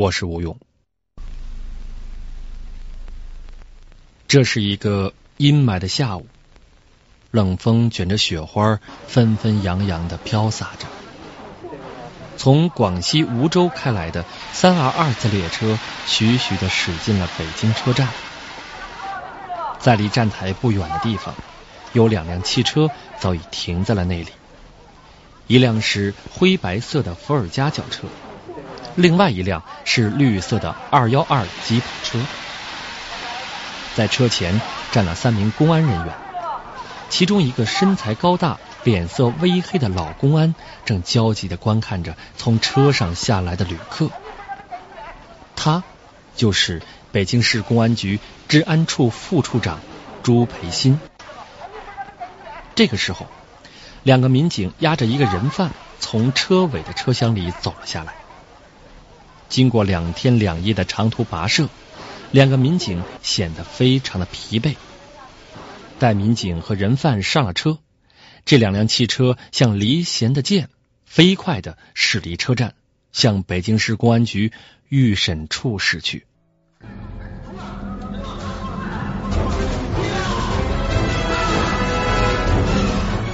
我是吴勇。这是一个阴霾的下午，冷风卷着雪花，纷纷扬扬的飘洒着。从广西梧州开来的三二二次列车，徐徐的驶进了北京车站。在离站台不远的地方，有两辆汽车早已停在了那里。一辆是灰白色的伏尔加轿车，另外一辆是绿色的二幺二吉普车。在车前站了三名公安人员，其中一个身材高大。脸色微黑的老公安正焦急的观看着从车上下来的旅客，他就是北京市公安局治安处副处长朱培新。这个时候，两个民警押着一个人犯从车尾的车厢里走了下来。经过两天两夜的长途跋涉，两个民警显得非常的疲惫。待民警和人犯上了车。这两辆汽车像离弦的箭，飞快的驶离车站，向北京市公安局预审处驶去。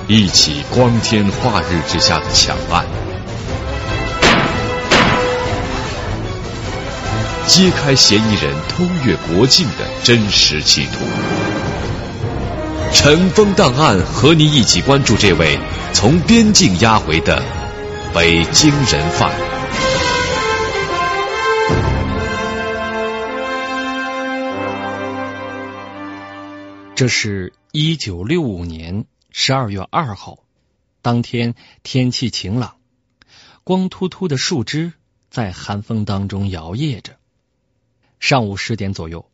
一起光天化日之下的抢案，揭开嫌疑人偷越国境的真实企图。尘封档案和你一起关注这位从边境押回的北京人犯。这是一九六五年十二月二号，当天天气晴朗，光秃秃的树枝在寒风当中摇曳着。上午十点左右。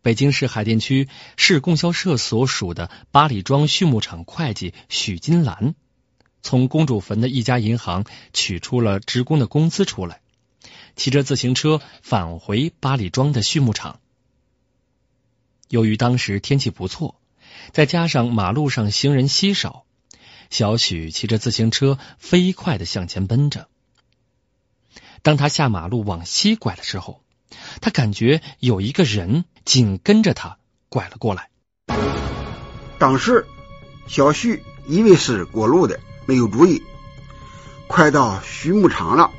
北京市海淀区市供销社所属的八里庄畜牧场会计许金兰，从公主坟的一家银行取出了职工的工资出来，骑着自行车返回八里庄的畜牧场。由于当时天气不错，再加上马路上行人稀少，小许骑着自行车飞快的向前奔着。当他下马路往西拐的时候，他感觉有一个人紧跟着他拐了过来。当时小徐以为是过路的，没有注意。快到畜牧场了，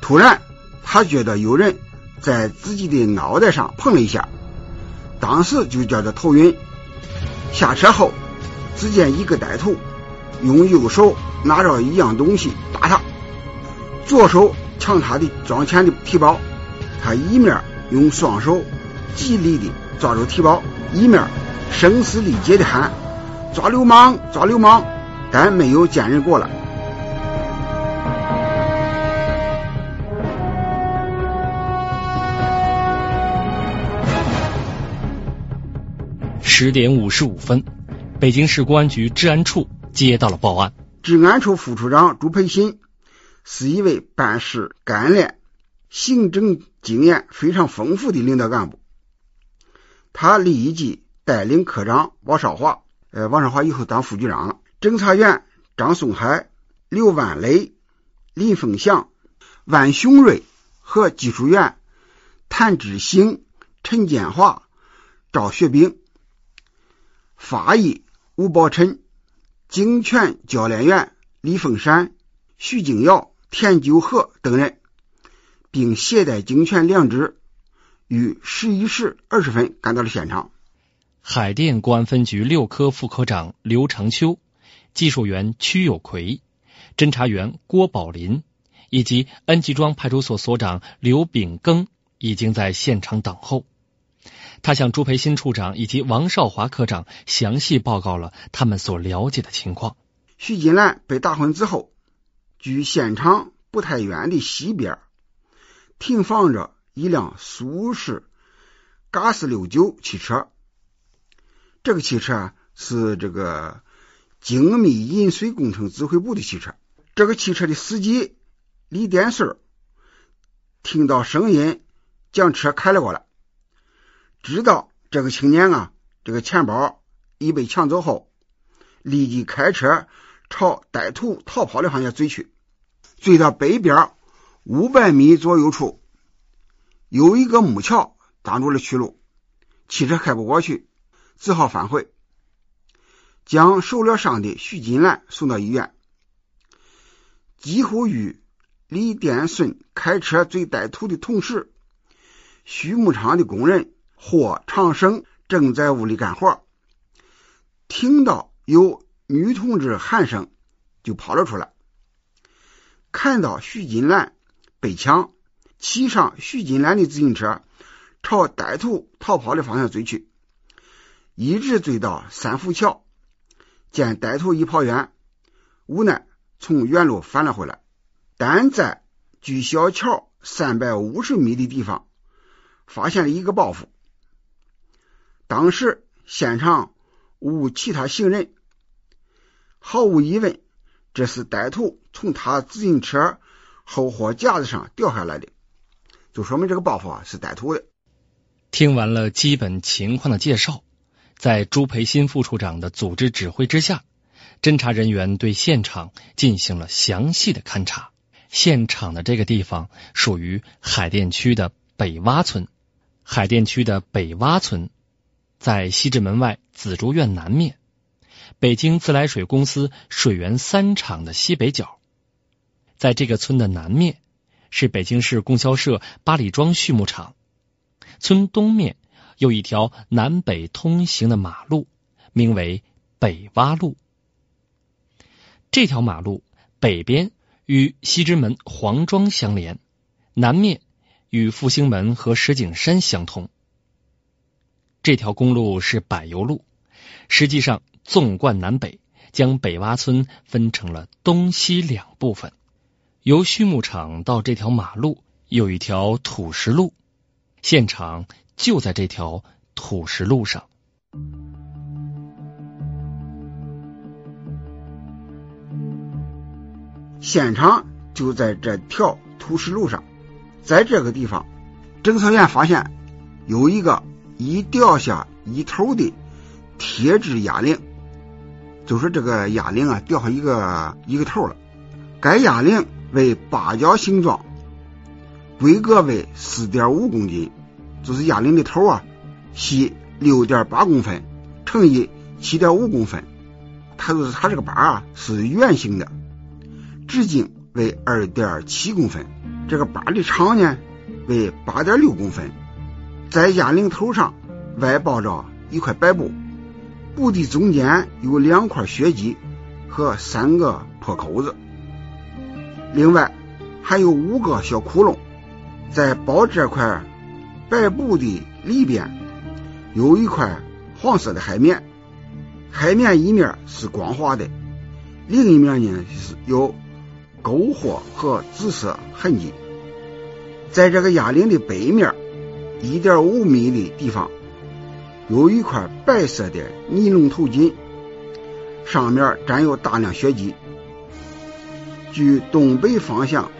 突然他觉得有人在自己的脑袋上碰了一下，当时就觉得头晕。下车后，只见一个歹徒用右手拿着一样东西打他，左手抢他的装钱的提包。他一面用双手极力的抓住提包，一面声嘶力竭的喊：“抓流氓！抓流氓！”但没有见人过来。十点五十五分，北京市公安局治安处接到了报案。治安处副处长朱培新是一位办事干练。行政经验非常丰富的领导干部，他立即带领科长王少华，呃，王少华以后当副局长了。侦查员张松海、刘万磊、林凤祥、万雄瑞和技术员谭志兴、陈建华、赵学兵、法医吴宝臣、警犬教练员李凤山、徐静瑶、田九和等人。并携带警犬两只，于十一时二十分赶到了现场。海淀公安分局六科副科长刘长秋、技术员曲有奎、侦查员郭宝林以及恩集庄派出所所长刘炳庚已经在现场等候。他向朱培新处长以及王少华科长详细报告了他们所了解的情况。徐金兰被打昏之后，距现场不太远的西边。停放着一辆苏式嘎斯六九汽车。这个汽车是这个精密引水工程指挥部的汽车。这个汽车的司机李点顺听到声音，将车开了过来，知道这个青年啊，这个钱包已被抢走后，立即开车朝歹徒逃跑的方向追去。追到北边五百米左右处，有一个木桥挡住了去路，汽车开不过去，只好返回，将受了伤的徐金兰送到医院。几乎与李殿顺开车追歹徒的同时，畜牧场的工人霍长生正在屋里干活，听到有女同志喊声，就跑了出来。看到徐金兰被抢，骑上徐金兰的自行车，朝歹徒逃跑的方向追去，一直追到三福桥，见歹徒已跑远，无奈从原路返了回来。但在距小桥三百五十米的地方，发现了一个包袱。当时现场无其他行人，毫无疑问。这是歹徒从他自行车后货架子上掉下来的，就说明这个包袱啊是歹徒的。听完了基本情况的介绍，在朱培新副处长的组织指挥之下，侦查人员对现场进行了详细的勘查。现场的这个地方属于海淀区的北洼村，海淀区的北洼村在西直门外紫竹院南面。北京自来水公司水源三厂的西北角，在这个村的南面是北京市供销社八里庄畜牧场。村东面有一条南北通行的马路，名为北洼路。这条马路北边与西直门黄庄相连，南面与复兴门和石景山相通。这条公路是柏油路，实际上。纵贯南北，将北洼村分成了东西两部分。由畜牧场到这条马路有一条土石路，现场就在这条土石路上。现场就在这条土石路上，在这个地方，侦查员发现有一个已掉下一头的铁质哑铃。就是这个哑铃啊，掉下一个一个头了。该哑铃为八角形状，规格为四点五公斤，就是哑铃的头啊，细六点八公分乘以七点五公分。它就是它这个把啊是圆形的，直径为二点七公分，这个把的长呢为八点六公分。在哑铃头上外包着一块白布。布的中间有两块血迹和三个破口子，另外还有五个小窟窿。在包这块白布的里边有一块黄色的海绵，海绵一面是光滑的，另一面呢是有沟壑和紫色痕迹。在这个哑铃的背面一点五米的地方。有一块白色的尼龙头巾，上面沾有大量血迹。距东北方向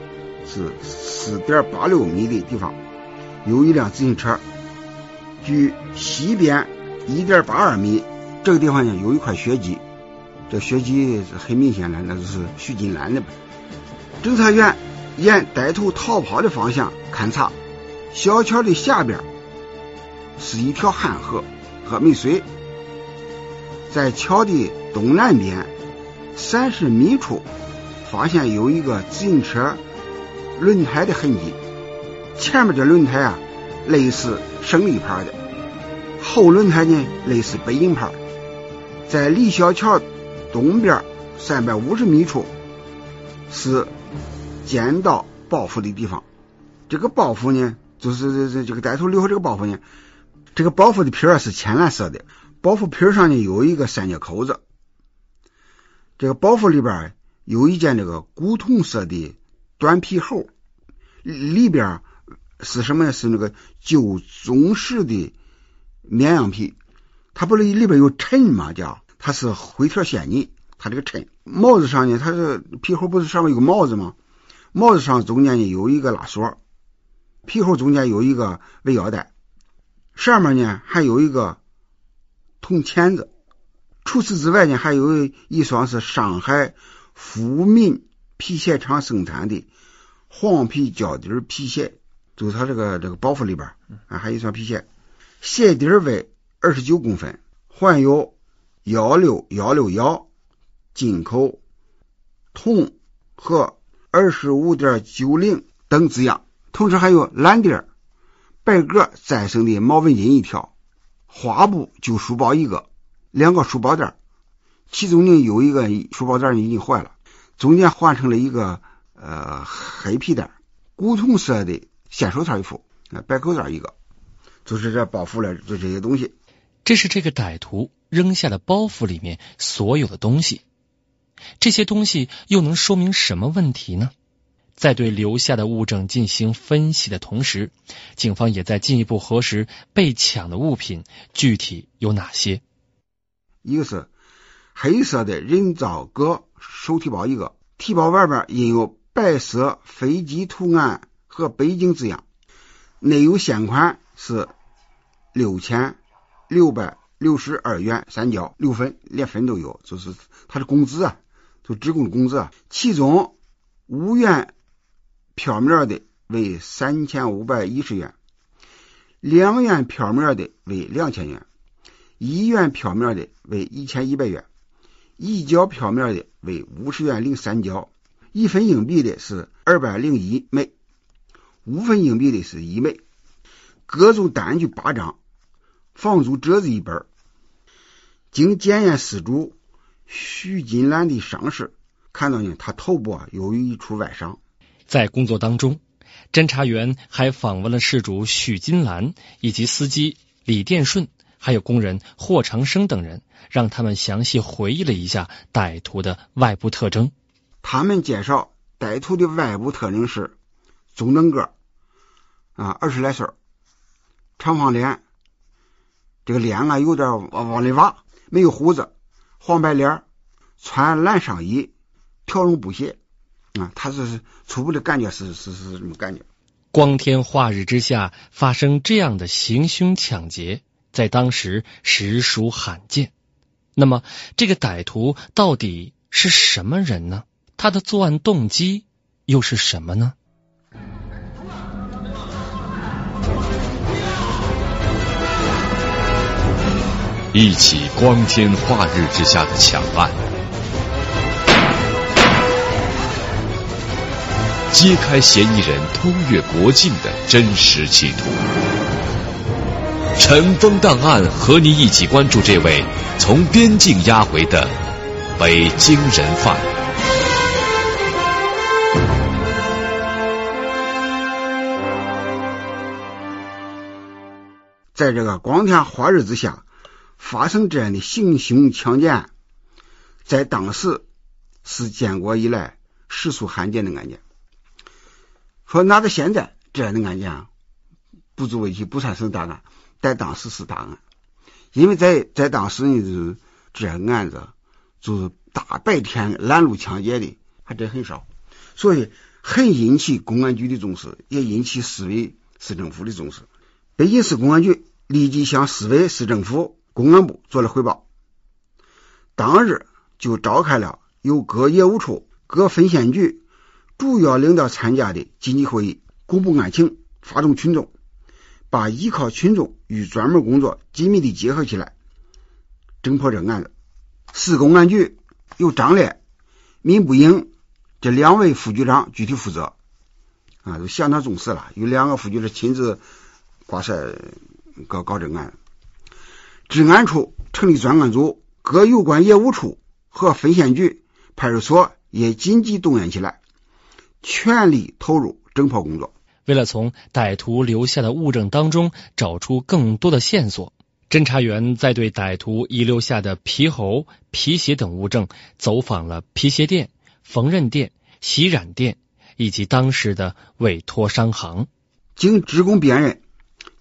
是四点八六米的地方，有一辆自行车。距西边一点八二米，这个地方呢有一块血迹，这血迹是很明显的，那就是徐金兰的。侦查员沿歹徒逃跑的方向勘查，小桥的下边是一条旱河。喝没水，在桥的东南边三十米处，发现有一个自行车轮胎的痕迹。前面的轮胎啊，类似胜利牌的；后轮胎呢，类似北京牌。在李小桥东边三百五十米处，是捡到包袱的地方。这个包袱呢，就是这这这个歹徒留下这个包袱呢。这个包袱的皮儿是浅蓝色的，包袱皮上呢有一个三角口子。这个包袱里边有一件这个古铜色的短皮猴，里边是什么？是那个旧中式的绵羊皮，它不是里边有衬吗？叫它是灰条线呢，它这个衬帽子上呢，它是皮猴不是上面有个帽子吗？帽子上中间呢有一个拉锁，皮猴中间有一个围腰带，上面呢还有一个铜钳子。除此之外呢，还有一双是上海富民皮鞋厂生产的黄皮胶底皮鞋，就是它这个这个包袱里边啊，还有一双皮鞋，鞋底为二十九公分，环有幺六幺六幺进口铜和二十五点九零等字样，同时还有蓝底白格再生的毛纹巾一条，花布旧书包一个。两个书包袋，其中呢有一个书包袋呢已经坏了，中间换成了一个呃黑皮带，古铜色的线手套一副，白口罩一个，就是这包袱了，就这些东西。这是这个歹徒扔下的包袱里面所有的东西，这些东西又能说明什么问题呢？在对留下的物证进行分析的同时，警方也在进一步核实被抢的物品具体有哪些。一个是黑色的人造革手提包，一个提包外边印有白色飞机图案和北京字样，内有现款是六千六百六十二元三角六分，连分都有，就是他的工资啊，就职工的工资啊。其中五元票面的为三千五百一十元，两元票面的为两千元。一元票面的为一千一百元，一角票面的为五十元零三角，一分硬币的是二百零一枚，五分硬币的是一枚，各种单据八张，房租折子一本。经检验失主徐金兰的伤势，看到呢，他头部啊有一处外伤。在工作当中，侦查员还访问了事主许金兰以及司机李殿顺。还有工人霍长生等人，让他们详细回忆了一下歹徒的外部特征。他们介绍，歹徒的外部特征是中等个啊，二十来岁，长方脸，这个脸啊有点往往里挖，没有胡子，黄白脸，穿蓝上衣，条绒布鞋啊。他是初步的感觉是是是这么感觉。光天化日之下发生这样的行凶抢劫。在当时实属罕见。那么，这个歹徒到底是什么人呢？他的作案动机又是什么呢？一起光天化日之下的抢案，揭开嫌疑人通越国境的真实企图。尘封档案和你一起关注这位从边境押回的北京人犯。在这个光天化日之下发生这样的行凶强奸案，在当时是建国以来实属罕见的案件。说拿到现在这样的案件不足为奇，不算是大案。在当时是大案，因为在在当时呢，就是这案子就是大白天拦路抢劫的还真很少，所以很引起公安局的重视，也引起市委市政府的重视。北京市公安局立即向市委市政府公安部做了汇报，当日就召开了由各业务处、各分县局主要领导参加的紧急会议，公布案情，发动群众。把依靠群众与专门工作紧密的结合起来，侦破这案子。市公安局由张烈、闵步英这两位副局长具体负责，啊，都相当重视了。有两个副局长亲自挂帅搞搞这案子。治安处成立专案组，各有关业务处和分县局、派出所也紧急动员起来，全力投入侦破工作。为了从歹徒留下的物证当中找出更多的线索，侦查员在对歹徒遗留下的皮猴、皮鞋等物证走访了皮鞋店、缝纫店、洗染店以及当时的委托商行。经职工辨认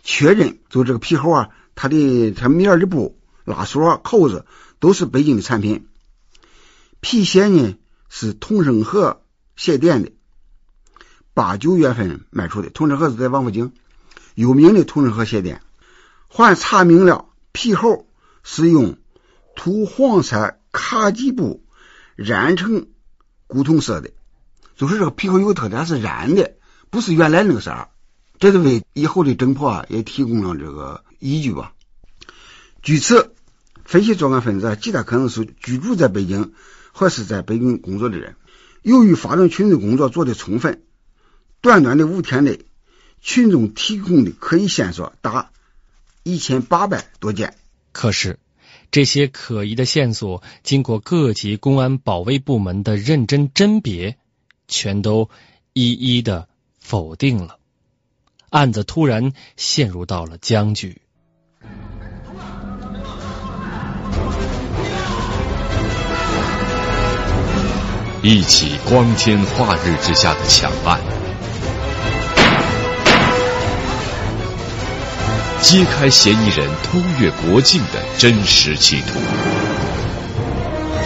确认，就这个皮猴啊，它的它面的布、拉锁、扣子都是北京的产品。皮鞋呢是同生河鞋店的，八九月份卖出的。同生河是在王府井有名的同生河鞋店，还查明了皮猴是用土黄色卡其布染成古铜色的，就是这个皮猴有特点是染的，不是原来那个色儿。这是为以后的侦破啊也提供了这个依据吧。据此分析，作案分子极大可能是居住在北京。或是在北京工作的人，由于发动群众工作做的充分，短短的五天内，群众提供的可疑线索达一千八百多件。可是，这些可疑的线索经过各级公安保卫部门的认真甄别，全都一一的否定了，案子突然陷入到了僵局。一起光天化日之下的抢案，揭开嫌疑人偷越国境的真实企图。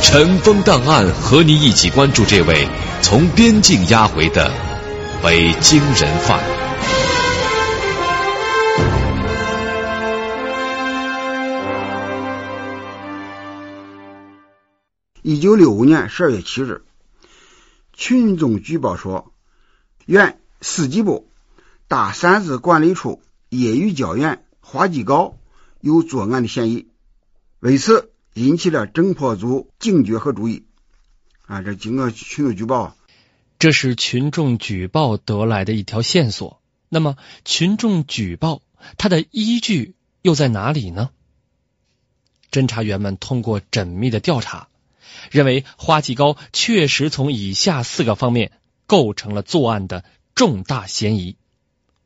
尘封档案和你一起关注这位从边境押回的北京人犯。一九六五年十二月七日。群众举报说，原司机部大三子管理处业余教员花季高有作案的嫌疑，为此引起了侦破组警觉和注意。啊，这经过群众举报，这是群众举报得来的一条线索。那么，群众举报它的依据又在哪里呢？侦查员们通过缜密的调查。认为花季高确实从以下四个方面构成了作案的重大嫌疑。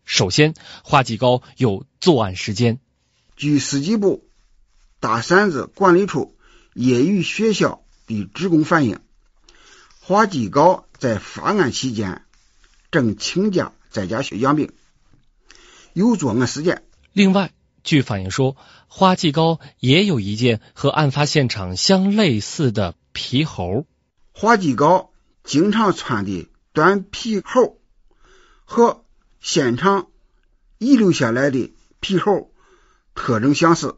首先，花继高有作案时间。据司机部大山子管理处业余学校的职工反映，花继高在发案期间正请假在家休养病，有作案时间。另外，据反映说，花继高也有一件和案发现场相类似的。皮猴，花继高经常穿的短皮猴和现场遗留下来的皮猴特征相似。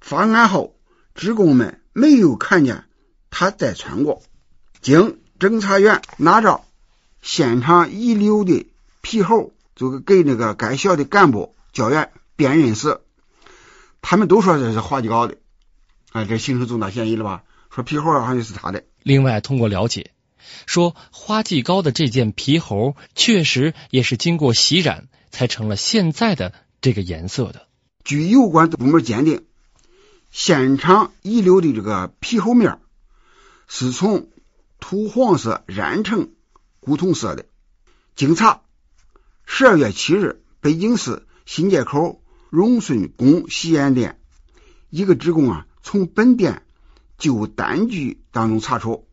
发案后，职工们没有看见他再穿过。经侦查员拿着现场遗留的皮猴，就给那个该校的干部教员辨认时，他们都说这是花继高的。啊，这形成重大嫌疑了吧？说皮猴好像是他的。另外，通过了解，说花季高的这件皮猴确实也是经过洗染才成了现在的这个颜色的。据有关部门鉴定，现场遗留的这个皮猴面是从土黄色染成古铜色的。经查，十二月七日，北京市新街口荣顺宫洗眼店一个职工啊，从本店。就单据当中查出，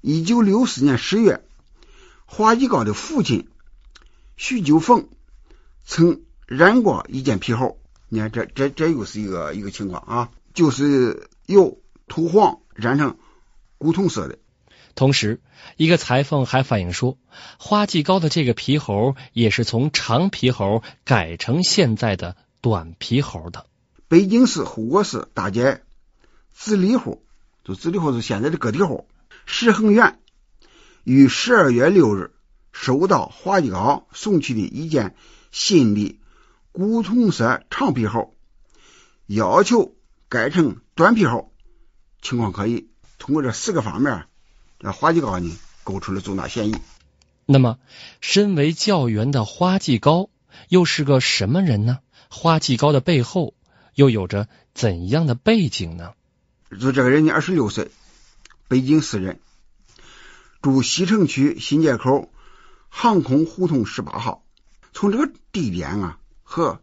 一九六四年十月，花季高的父亲徐九凤曾染过一件皮猴。你看，这这这又是一个一个情况啊，就是由土黄染成古铜色的。同时，一个裁缝还反映说，花季高的这个皮猴也是从长皮猴改成现在的短皮猴的。北京市护国寺大街。紫里户，就紫里户是现在的个体户。石恒元于十二月六日收到花继高送去的一件新的古铜色长皮猴，要求改成短皮猴，情况可疑。通过这四个方面，这花继高呢构出了重大嫌疑。那么，身为教员的花继高又是个什么人呢？花继高的背后又有着怎样的背景呢？就这个人呢，二十六岁，北京市人，住西城区新街口航空胡同十八号。从这个地点啊和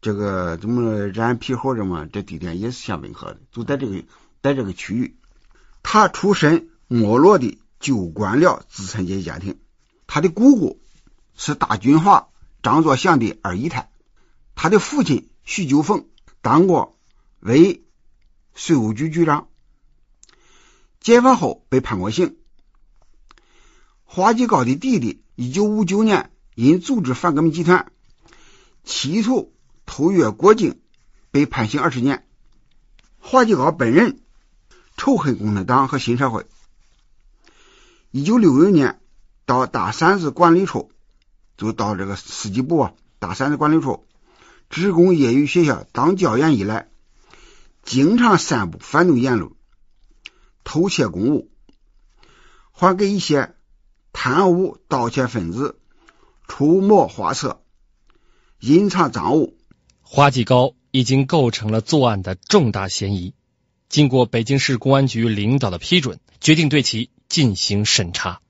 这个怎么染皮猴这么这地点也是相吻合的，就在这个在这个区域。他出身没落的旧官僚资产阶级家庭，他的姑姑是大军阀张作相的二姨太，他的父亲徐九凤当过为税务局局长，解放后被判过刑。花继高的弟弟，一九五九年因组织反革命集团，企图偷越国境，被判刑二十年。花继高本人仇恨共产党和新社会。一九六六年到大三子管理处。就到这个司机部啊，大三子管理处，职工业余学校当教员以来，经常散布反动言论，偷窃公物，还给一些贪污盗窃分子出谋划策，隐藏赃物。花继高已经构成了作案的重大嫌疑，经过北京市公安局领导的批准，决定对其进行审查。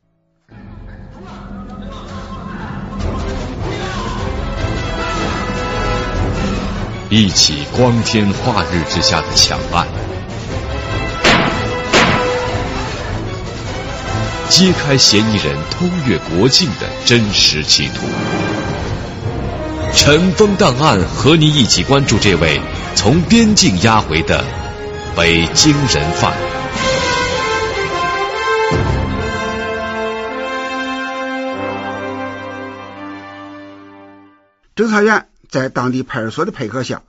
一起光天化日之下的抢案，揭开嫌疑人偷越国境的真实企图。尘封档案和你一起关注这位从边境押回的北京人犯。侦查员。在当地派出所的配合下，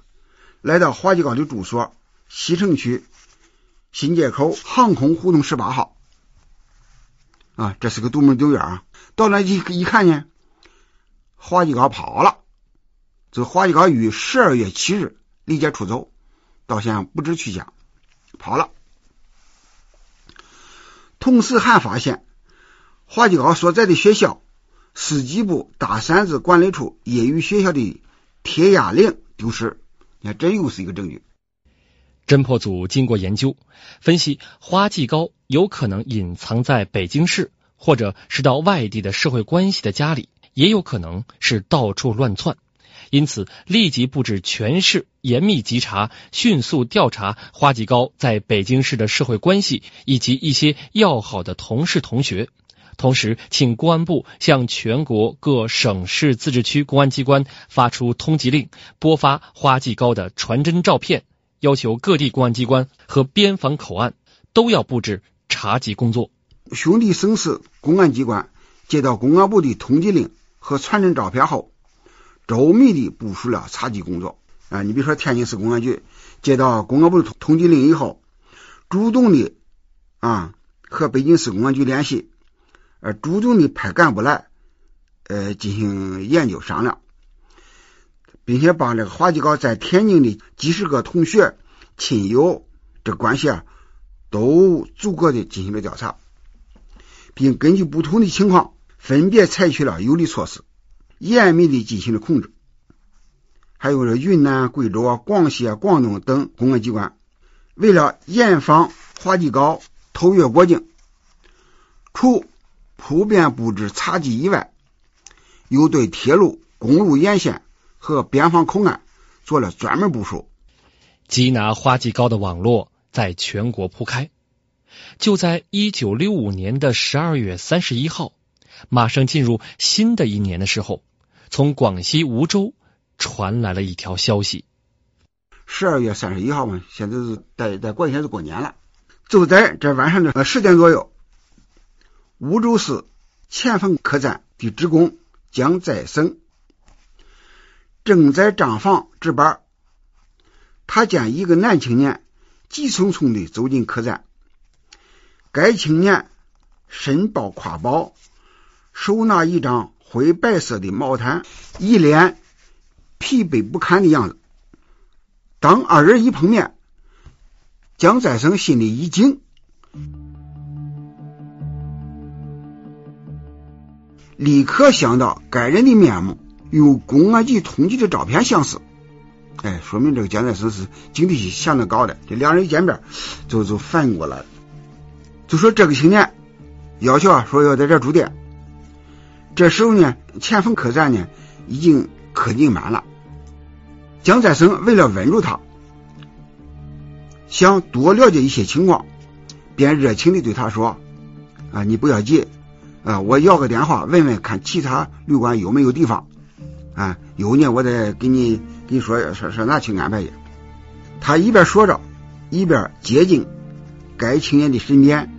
来到华继高的住所西城区新街口航空胡同十八号。啊，这是个独门独院啊！到那一一看呢，华继高跑了。这华继高于十二月七日离家出走，到现在不知去向，跑了。同时还发现华继高所在的学校司机部大三子管理处业余学校的。铁哑铃丢失，你看这又是一个证据。侦破组经过研究分析，花季高有可能隐藏在北京市，或者是到外地的社会关系的家里，也有可能是到处乱窜。因此，立即布置全市严密稽查，迅速调查花季高在北京市的社会关系以及一些要好的同事同学。同时，请公安部向全国各省市自治区公安机关发出通缉令，播发花季高的传真照片，要求各地公安机关和边防口岸都要布置查缉工作。兄弟省市公安机关接到公安部的通缉令和传真照片后，周密的部署了查缉工作。啊，你比如说天津市公安局接到公安部的通缉令以后，主动的啊和北京市公安局联系。呃，主动的派干部来，呃，进行研究商量，并且把这个花继高在天津的几十个同学、亲友这关系啊，都逐个的进行了调查，并根据不同的情况，分别采取了有力措施，严密的进行了控制。还有这云南、贵州啊、广西啊、广东等公安机关，为了严防花继高偷越国境，除普遍布置查缉以外，又对铁路、公路沿线和边防口岸做了专门部署，缉拿花季高的网络在全国铺开。就在一九六五年的十二月三十一号，马上进入新的一年的时候，从广西梧州传来了一条消息：十二月三十一号嘛，现在是在在过一天是过年了，就在这晚上的十点左右。梧州市前锋客栈的职工江再生正在账房值班，他见一个男青年急匆匆的走进客栈。该青年身抱挎包，手拿一张灰白色的毛毯，一脸疲惫不堪的样子。当二人一碰面，江再生心里一惊。立刻想到该人的面目与公安局通缉的照片相似，哎，说明这个江再生是警惕性相当高的。这两人一见面，就就反应过来了，就说这个青年要求啊，说要在这住店。这时候呢，前锋客栈呢已经客订满了。江再生为了稳住他，想多了解一些情况，便热情的对他说：“啊，你不要急。”啊，我要个电话，问问看其他旅馆有没有地方。啊，有呢，我再给你给你说说说哪去安排去。他一边说着，一边接近该青年的身边，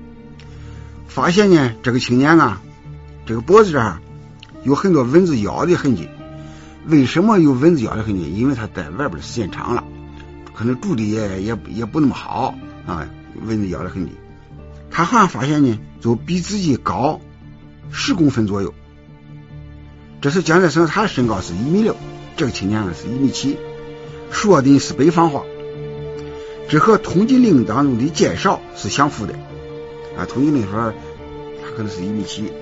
发现呢，这个青年啊，这个脖子这儿有很多蚊子咬的痕迹。为什么有蚊子咬的痕迹？因为他在外边的时间长了，可能住的也也也不那么好啊，蚊子咬的痕迹。他好像发现呢，就比自己高。十公分左右，这是江在生，他的身高是一米六，这个青年呢是一米七，说的是北方话，这和通缉令当中的介绍是相符的啊。通缉令说他可能是一米七，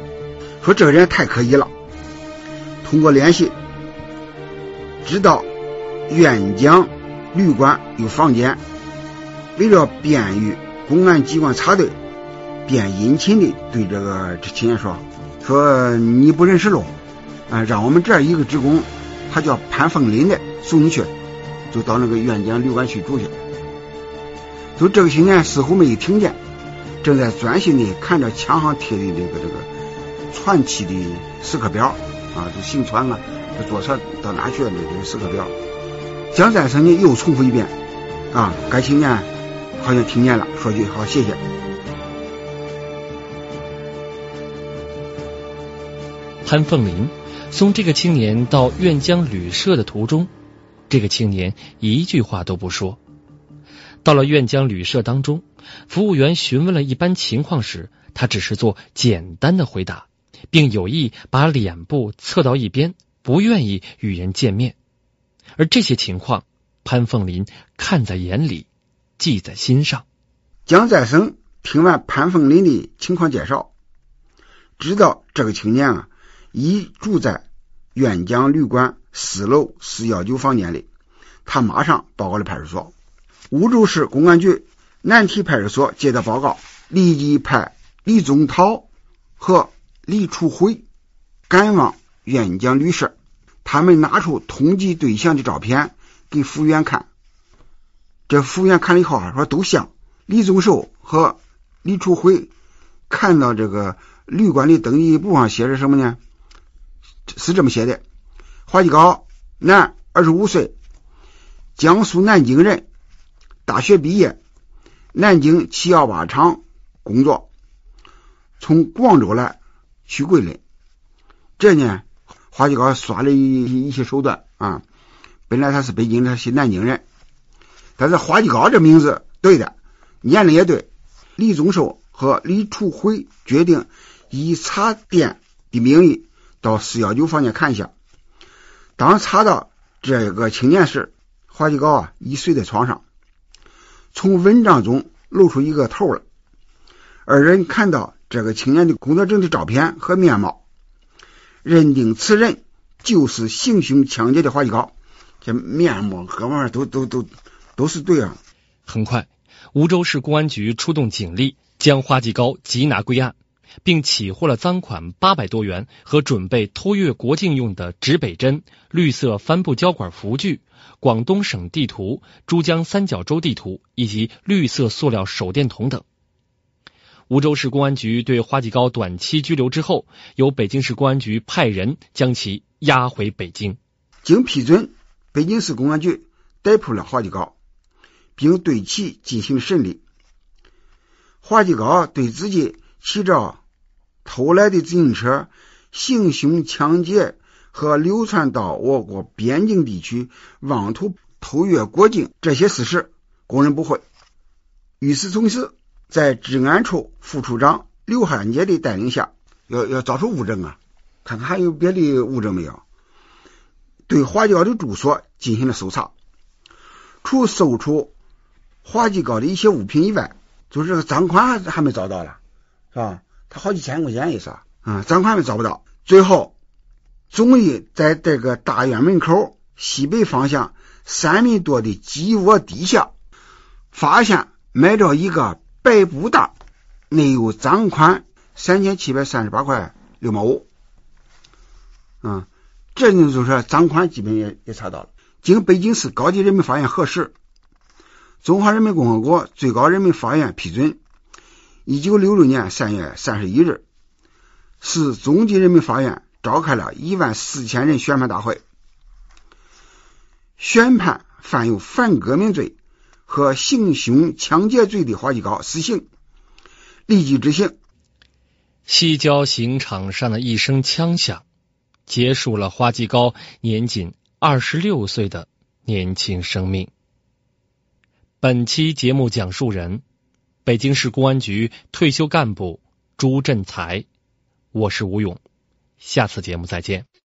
说这个人太可疑了。通过联系，知道沅江旅馆有房间，为了便于公安机关查对，便殷勤的对这个青年说。说你不认识喽，啊，让我们这儿一个职工，他叫潘凤林的，送你去，就到那个苑江旅馆去住去。就这个青年似乎没有听见，正在专心的看着墙上贴的这个这个传奇的时刻表啊，就行船啊，就坐车到哪去的这个时刻表。蒋再生呢又重复一遍，啊，该青年好像听见了，说句好谢谢。潘凤林送这个青年到苑江旅社的途中，这个青年一句话都不说。到了苑江旅社当中，服务员询问了一般情况时，他只是做简单的回答，并有意把脸部侧到一边，不愿意与人见面。而这些情况，潘凤林看在眼里，记在心上。蒋再生听完潘凤林的情况介绍，知道这个青年啊。一住在苑江旅馆四楼四幺九房间里，他马上报告了派出所。梧州市公安局南堤派出所接到报告，立即派李宗涛和李楚辉赶往苑江旅社。他们拿出通缉对象的照片给服务员看，这服务员看了以后说都像。李宗寿和李楚辉看到这个旅馆的登记簿上写着什么呢？是这么写的：华继高，男，二十五岁，江苏南京人，大学毕业，南京七幺八厂工作，从广州来去桂林。这呢，华继高耍了一一些手段啊。本来他是北京的，是南京人，但是华继高这名字对的，年龄也对。李宗寿和李楚辉决定以茶店的名义。到四幺九房间看一下。当查到这个青年时，花继高啊已睡在床上，从蚊帐中露出一个头来。二人看到这个青年的工作证的照片和面貌，认定此人就是行凶抢劫的花继高。这面貌各方面都都都都是对啊。很快，梧州市公安局出动警力，将花继高缉拿归案。并起获了赃款八百多元和准备偷越国境用的指北针、绿色帆布胶管符具、广东省地图、珠江三角洲地图以及绿色塑料手电筒等。梧州市公安局对花继高短期拘留之后，由北京市公安局派人将其押回北京。经批准，北京市公安局逮捕了花继高，并对其进行审理。花继高对自己骑着。偷来的自行车行凶抢劫和流窜到我国边境地区，妄图偷越国境这些事实，供认不讳。与此同时，在治安处副处长刘汉杰的带领下，要要找出物证啊，看看还有别的物证没有。对华继高的住所进行了搜查，除搜出华继高的一些物品以外，就是这个赃款还还没找到了，是吧？他好几千块钱意思啊，赃款也找不到。最后，终于在这个大院门口西北方向三米多的鸡窝底下，发现埋着一个白布袋，内有赃款三千七百三十八块六毛五。啊，这呢就是说赃款基本也也查到了。经北京市高级人民法院核实，中华人民共和国最高人民法院批准。一九六六年三月三十一日，市中级人民法院召开了一万四千人宣判大会，宣判犯有反革命罪和行凶抢劫罪的花季高死刑，立即执行。西郊刑场上的一声枪响，结束了花季高年仅二十六岁的年轻生命。本期节目讲述人：北京市公安局退休干部朱振才。我是吴勇，下次节目再见。